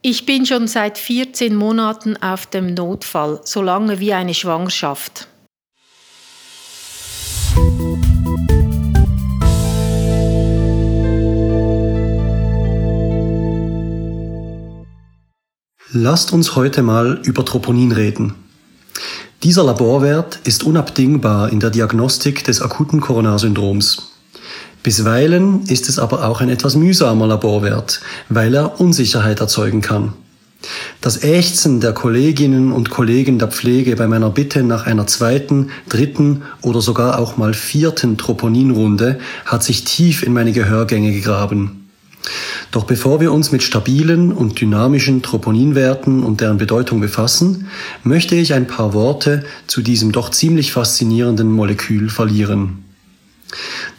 Ich bin schon seit 14 Monaten auf dem Notfall, so lange wie eine Schwangerschaft. Lasst uns heute mal über Troponin reden. Dieser Laborwert ist unabdingbar in der Diagnostik des akuten Coronarsyndroms. Bisweilen ist es aber auch ein etwas mühsamer Laborwert, weil er Unsicherheit erzeugen kann. Das Ächzen der Kolleginnen und Kollegen der Pflege bei meiner Bitte nach einer zweiten, dritten oder sogar auch mal vierten Troponinrunde hat sich tief in meine Gehörgänge gegraben. Doch bevor wir uns mit stabilen und dynamischen Troponinwerten und deren Bedeutung befassen, möchte ich ein paar Worte zu diesem doch ziemlich faszinierenden Molekül verlieren.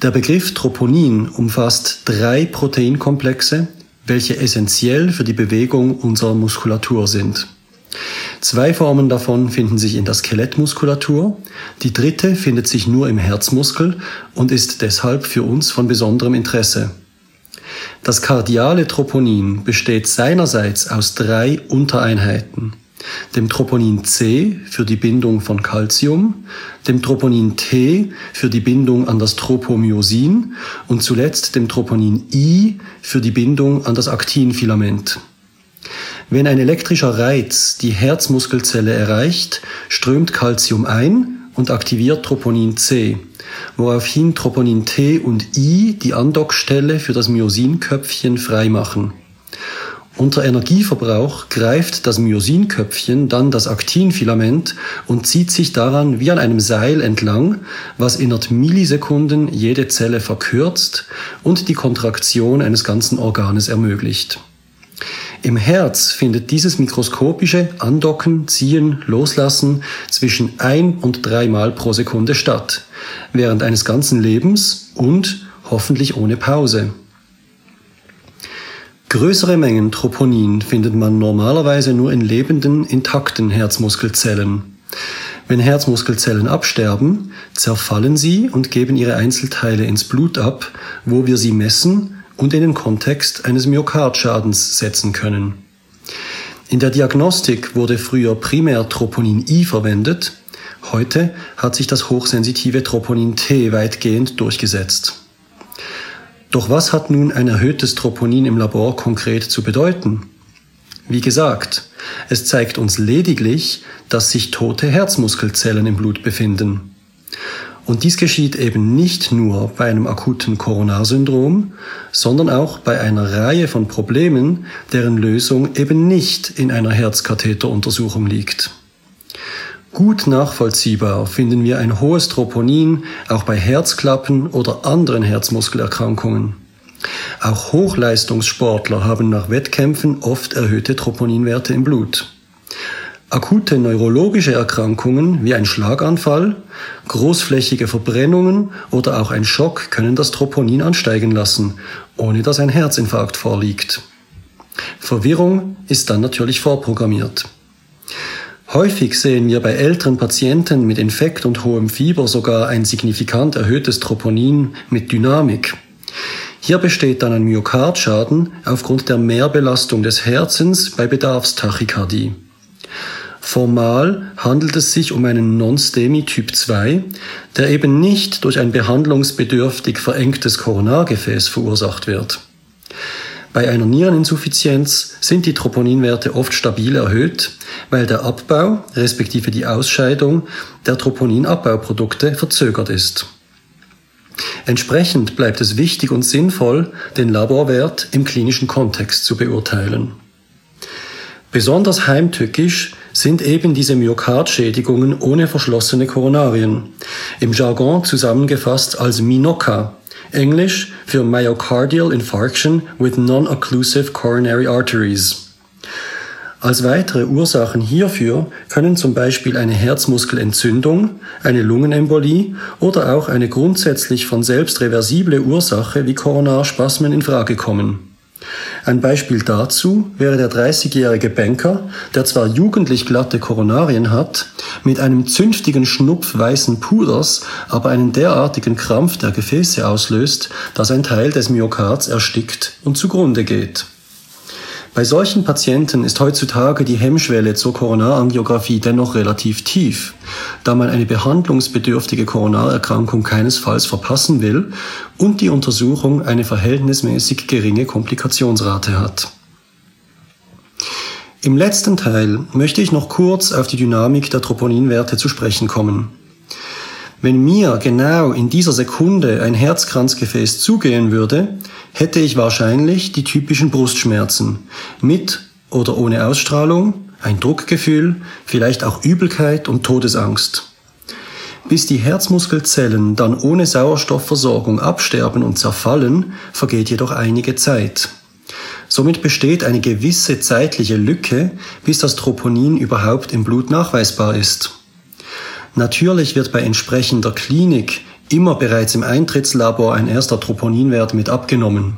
Der Begriff Troponin umfasst drei Proteinkomplexe, welche essentiell für die Bewegung unserer Muskulatur sind. Zwei Formen davon finden sich in der Skelettmuskulatur, die dritte findet sich nur im Herzmuskel und ist deshalb für uns von besonderem Interesse. Das kardiale Troponin besteht seinerseits aus drei Untereinheiten dem Troponin C für die Bindung von Calcium, dem Troponin T für die Bindung an das Tropomyosin und zuletzt dem Troponin I für die Bindung an das Aktinfilament. Wenn ein elektrischer Reiz die Herzmuskelzelle erreicht, strömt Calcium ein und aktiviert Troponin C, woraufhin Troponin T und I die Andockstelle für das Myosinköpfchen freimachen. Unter Energieverbrauch greift das Myosinköpfchen dann das Aktinfilament und zieht sich daran wie an einem Seil entlang, was innerhalb Millisekunden jede Zelle verkürzt und die Kontraktion eines ganzen Organes ermöglicht. Im Herz findet dieses mikroskopische Andocken, Ziehen, Loslassen zwischen ein und dreimal pro Sekunde statt, während eines ganzen Lebens und hoffentlich ohne Pause. Größere Mengen Troponin findet man normalerweise nur in lebenden, intakten Herzmuskelzellen. Wenn Herzmuskelzellen absterben, zerfallen sie und geben ihre Einzelteile ins Blut ab, wo wir sie messen und in den Kontext eines Myokardschadens setzen können. In der Diagnostik wurde früher primär Troponin I verwendet, heute hat sich das hochsensitive Troponin T weitgehend durchgesetzt. Doch was hat nun ein erhöhtes Troponin im Labor konkret zu bedeuten? Wie gesagt, es zeigt uns lediglich, dass sich tote Herzmuskelzellen im Blut befinden. Und dies geschieht eben nicht nur bei einem akuten Coronarsyndrom, sondern auch bei einer Reihe von Problemen, deren Lösung eben nicht in einer Herzkatheteruntersuchung liegt. Gut nachvollziehbar finden wir ein hohes Troponin auch bei Herzklappen oder anderen Herzmuskelerkrankungen. Auch Hochleistungssportler haben nach Wettkämpfen oft erhöhte Troponinwerte im Blut. Akute neurologische Erkrankungen wie ein Schlaganfall, großflächige Verbrennungen oder auch ein Schock können das Troponin ansteigen lassen, ohne dass ein Herzinfarkt vorliegt. Verwirrung ist dann natürlich vorprogrammiert. Häufig sehen wir bei älteren Patienten mit Infekt und hohem Fieber sogar ein signifikant erhöhtes Troponin mit Dynamik. Hier besteht dann ein Myokardschaden aufgrund der Mehrbelastung des Herzens bei Bedarfstachykardie. Formal handelt es sich um einen Non-STEMI Typ 2, der eben nicht durch ein behandlungsbedürftig verengtes Koronargefäß verursacht wird. Bei einer Niereninsuffizienz sind die Troponinwerte oft stabil erhöht, weil der Abbau respektive die Ausscheidung der Troponinabbauprodukte verzögert ist. Entsprechend bleibt es wichtig und sinnvoll, den Laborwert im klinischen Kontext zu beurteilen. Besonders heimtückisch sind eben diese Myokardschädigungen ohne verschlossene Koronarien, im Jargon zusammengefasst als MINOCA, Englisch für Myocardial Infarction with Non-Occlusive Coronary Arteries. Als weitere Ursachen hierfür können zum Beispiel eine Herzmuskelentzündung, eine Lungenembolie oder auch eine grundsätzlich von selbst reversible Ursache wie Koronarspasmen in Frage kommen. Ein Beispiel dazu wäre der 30-jährige Banker, der zwar jugendlich glatte Koronarien hat, mit einem zünftigen Schnupf weißen Puders aber einen derartigen Krampf der Gefäße auslöst, dass ein Teil des Myokards erstickt und zugrunde geht. Bei solchen Patienten ist heutzutage die Hemmschwelle zur Koronarangiographie dennoch relativ tief, da man eine behandlungsbedürftige Koronarerkrankung keinesfalls verpassen will und die Untersuchung eine verhältnismäßig geringe Komplikationsrate hat. Im letzten Teil möchte ich noch kurz auf die Dynamik der Troponinwerte zu sprechen kommen. Wenn mir genau in dieser Sekunde ein Herzkranzgefäß zugehen würde, hätte ich wahrscheinlich die typischen Brustschmerzen mit oder ohne Ausstrahlung, ein Druckgefühl, vielleicht auch Übelkeit und Todesangst. Bis die Herzmuskelzellen dann ohne Sauerstoffversorgung absterben und zerfallen, vergeht jedoch einige Zeit. Somit besteht eine gewisse zeitliche Lücke, bis das Troponin überhaupt im Blut nachweisbar ist. Natürlich wird bei entsprechender Klinik immer bereits im Eintrittslabor ein erster Troponinwert mit abgenommen.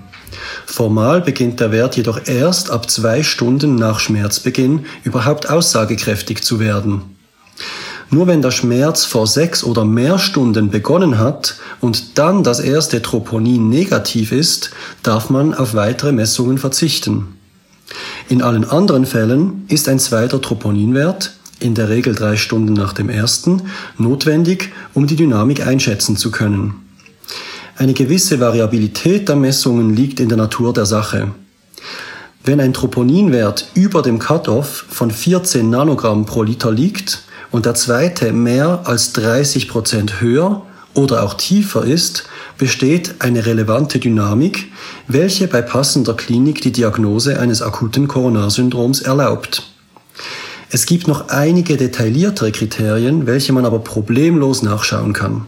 Formal beginnt der Wert jedoch erst ab zwei Stunden nach Schmerzbeginn überhaupt aussagekräftig zu werden. Nur wenn der Schmerz vor sechs oder mehr Stunden begonnen hat und dann das erste Troponin negativ ist, darf man auf weitere Messungen verzichten. In allen anderen Fällen ist ein zweiter Troponinwert, in der Regel drei Stunden nach dem ersten, notwendig, um die Dynamik einschätzen zu können. Eine gewisse Variabilität der Messungen liegt in der Natur der Sache. Wenn ein Troponinwert über dem Cut-off von 14 Nanogramm pro Liter liegt, und der zweite mehr als 30 Prozent höher oder auch tiefer ist, besteht eine relevante Dynamik, welche bei passender Klinik die Diagnose eines akuten Koronarsyndroms erlaubt. Es gibt noch einige detailliertere Kriterien, welche man aber problemlos nachschauen kann.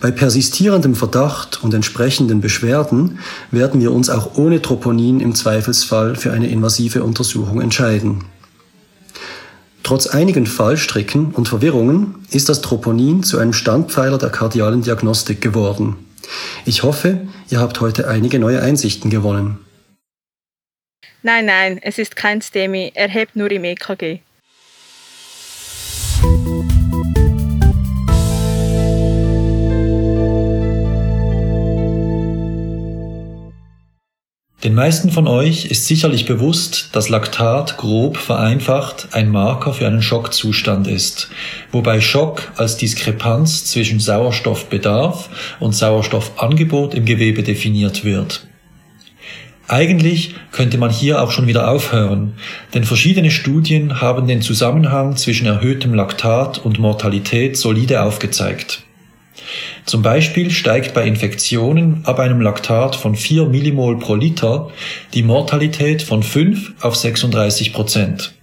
Bei persistierendem Verdacht und entsprechenden Beschwerden werden wir uns auch ohne Troponin im Zweifelsfall für eine invasive Untersuchung entscheiden. Trotz einigen Fallstricken und Verwirrungen ist das Troponin zu einem Standpfeiler der kardialen Diagnostik geworden. Ich hoffe, ihr habt heute einige neue Einsichten gewonnen. Nein, nein, es ist kein STEMI, er hebt nur im EKG. Den meisten von euch ist sicherlich bewusst, dass Laktat grob vereinfacht ein Marker für einen Schockzustand ist, wobei Schock als Diskrepanz zwischen Sauerstoffbedarf und Sauerstoffangebot im Gewebe definiert wird. Eigentlich könnte man hier auch schon wieder aufhören, denn verschiedene Studien haben den Zusammenhang zwischen erhöhtem Laktat und Mortalität solide aufgezeigt. Zum Beispiel steigt bei Infektionen ab einem Laktat von 4 Millimol pro Liter die Mortalität von 5 auf 36 Prozent.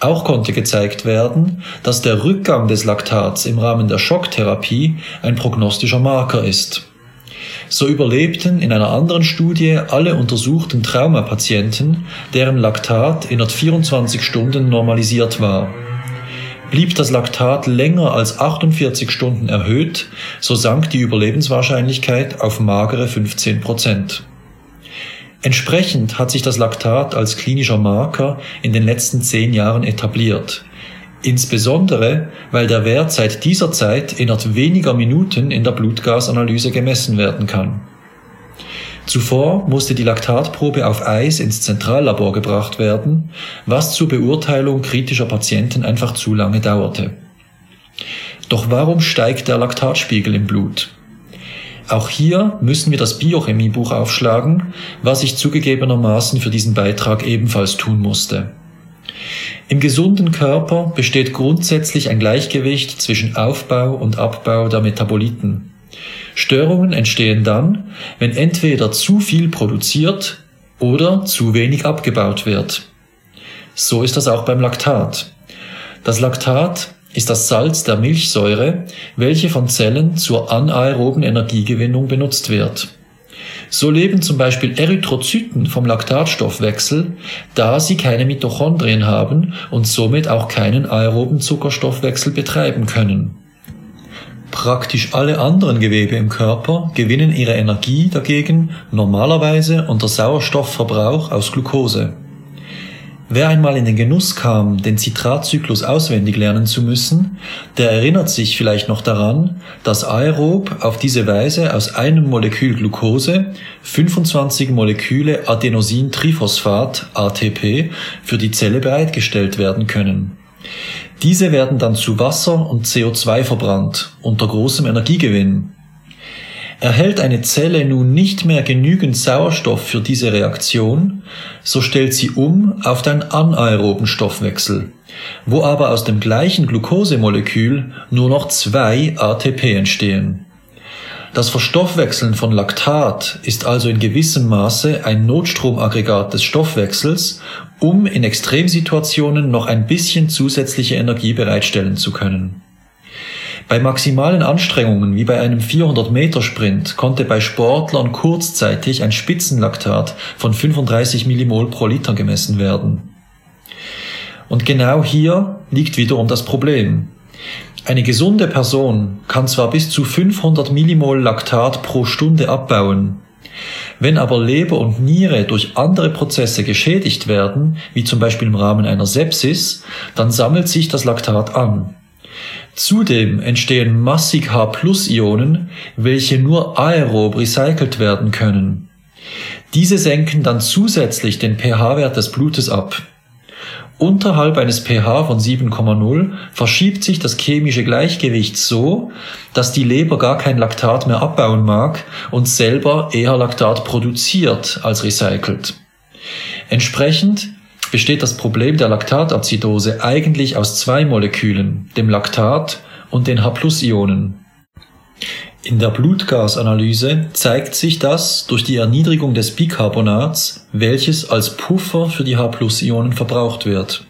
Auch konnte gezeigt werden, dass der Rückgang des Laktats im Rahmen der Schocktherapie ein prognostischer Marker ist. So überlebten in einer anderen Studie alle untersuchten Traumapatienten, deren Laktat innerhalb 24 Stunden normalisiert war. Blieb das Laktat länger als 48 Stunden erhöht, so sank die Überlebenswahrscheinlichkeit auf magere 15 Prozent. Entsprechend hat sich das Laktat als klinischer Marker in den letzten zehn Jahren etabliert. Insbesondere, weil der Wert seit dieser Zeit innerhalb weniger Minuten in der Blutgasanalyse gemessen werden kann. Zuvor musste die Laktatprobe auf Eis ins Zentrallabor gebracht werden, was zur Beurteilung kritischer Patienten einfach zu lange dauerte. Doch warum steigt der Laktatspiegel im Blut? Auch hier müssen wir das Biochemiebuch aufschlagen, was ich zugegebenermaßen für diesen Beitrag ebenfalls tun musste. Im gesunden Körper besteht grundsätzlich ein Gleichgewicht zwischen Aufbau und Abbau der Metaboliten. Störungen entstehen dann, wenn entweder zu viel produziert oder zu wenig abgebaut wird. So ist das auch beim Laktat. Das Laktat ist das Salz der Milchsäure, welche von Zellen zur anaeroben Energiegewinnung benutzt wird. So leben zum Beispiel Erythrozyten vom Laktatstoffwechsel, da sie keine Mitochondrien haben und somit auch keinen aeroben Zuckerstoffwechsel betreiben können. Praktisch alle anderen Gewebe im Körper gewinnen ihre Energie dagegen normalerweise unter Sauerstoffverbrauch aus Glucose. Wer einmal in den Genuss kam, den Zitratzyklus auswendig lernen zu müssen, der erinnert sich vielleicht noch daran, dass aerob auf diese Weise aus einem Molekül Glucose 25 Moleküle Adenosintriphosphat ATP für die Zelle bereitgestellt werden können. Diese werden dann zu Wasser und CO2 verbrannt unter großem Energiegewinn. Erhält eine Zelle nun nicht mehr genügend Sauerstoff für diese Reaktion, so stellt sie um auf den anaeroben Stoffwechsel, wo aber aus dem gleichen Glukosemolekül nur noch zwei ATP entstehen. Das Verstoffwechseln von Laktat ist also in gewissem Maße ein Notstromaggregat des Stoffwechsels, um in Extremsituationen noch ein bisschen zusätzliche Energie bereitstellen zu können. Bei maximalen Anstrengungen wie bei einem 400-Meter-Sprint konnte bei Sportlern kurzzeitig ein Spitzenlaktat von 35 Millimol pro Liter gemessen werden. Und genau hier liegt wiederum das Problem. Eine gesunde Person kann zwar bis zu 500 Millimol Laktat pro Stunde abbauen, wenn aber Leber und Niere durch andere Prozesse geschädigt werden, wie zum Beispiel im Rahmen einer Sepsis, dann sammelt sich das Laktat an. Zudem entstehen massig H+-Ionen, welche nur aerob recycelt werden können. Diese senken dann zusätzlich den pH-Wert des Blutes ab. Unterhalb eines pH von 7,0 verschiebt sich das chemische Gleichgewicht so, dass die Leber gar kein Laktat mehr abbauen mag und selber eher Laktat produziert als recycelt. Entsprechend besteht das Problem der Laktatazidose eigentlich aus zwei Molekülen, dem Laktat und den H+-Ionen. In der Blutgasanalyse zeigt sich das durch die Erniedrigung des Bicarbonats, welches als Puffer für die H+-Ionen verbraucht wird.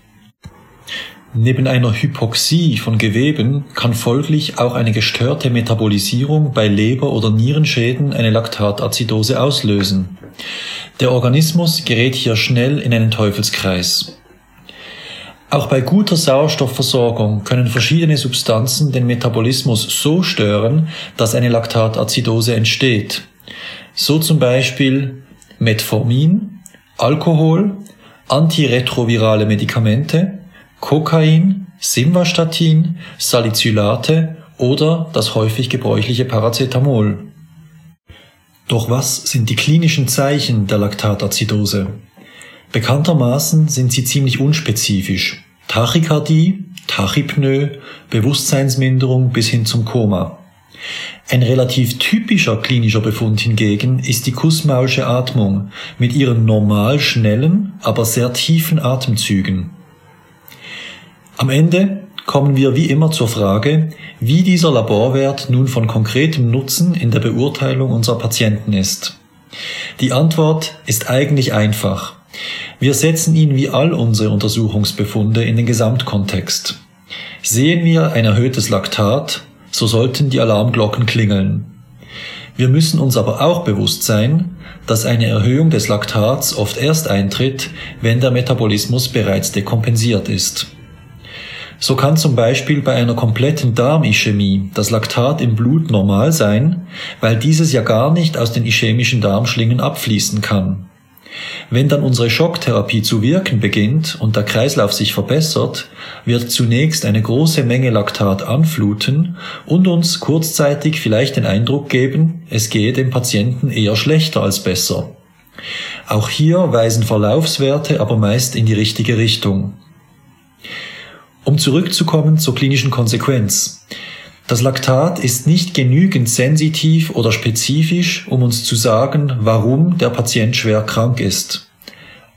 Neben einer Hypoxie von Geweben kann folglich auch eine gestörte Metabolisierung bei Leber- oder Nierenschäden eine Laktatazidose auslösen. Der Organismus gerät hier schnell in einen Teufelskreis. Auch bei guter Sauerstoffversorgung können verschiedene Substanzen den Metabolismus so stören, dass eine Laktatazidose entsteht. So zum Beispiel Metformin, Alkohol, antiretrovirale Medikamente, Kokain, Simvastatin, Salicylate oder das häufig gebräuchliche Paracetamol. Doch was sind die klinischen Zeichen der Laktatazidose? Bekanntermaßen sind sie ziemlich unspezifisch. Tachykardie, Tachypnoe, Bewusstseinsminderung bis hin zum Koma. Ein relativ typischer klinischer Befund hingegen ist die Kussmaulsche Atmung mit ihren normal schnellen, aber sehr tiefen Atemzügen. Am Ende kommen wir wie immer zur Frage, wie dieser Laborwert nun von konkretem Nutzen in der Beurteilung unserer Patienten ist. Die Antwort ist eigentlich einfach. Wir setzen ihn wie all unsere Untersuchungsbefunde in den Gesamtkontext. Sehen wir ein erhöhtes Laktat, so sollten die Alarmglocken klingeln. Wir müssen uns aber auch bewusst sein, dass eine Erhöhung des Laktats oft erst eintritt, wenn der Metabolismus bereits dekompensiert ist. So kann zum Beispiel bei einer kompletten Darmischämie das Laktat im Blut normal sein, weil dieses ja gar nicht aus den ischämischen Darmschlingen abfließen kann. Wenn dann unsere Schocktherapie zu wirken beginnt und der Kreislauf sich verbessert, wird zunächst eine große Menge Laktat anfluten und uns kurzzeitig vielleicht den Eindruck geben, es gehe dem Patienten eher schlechter als besser. Auch hier weisen Verlaufswerte aber meist in die richtige Richtung. Um zurückzukommen zur klinischen Konsequenz. Das Laktat ist nicht genügend sensitiv oder spezifisch, um uns zu sagen, warum der Patient schwer krank ist.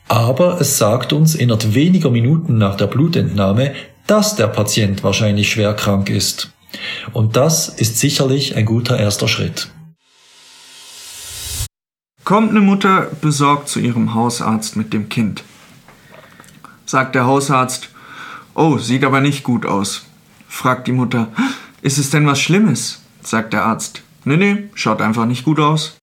Aber es sagt uns innerhalb weniger Minuten nach der Blutentnahme, dass der Patient wahrscheinlich schwer krank ist. Und das ist sicherlich ein guter erster Schritt. Kommt eine Mutter besorgt zu ihrem Hausarzt mit dem Kind. Sagt der Hausarzt, Oh, sieht aber nicht gut aus. Fragt die Mutter. Ist es denn was Schlimmes? sagt der Arzt. Nee, nee, schaut einfach nicht gut aus.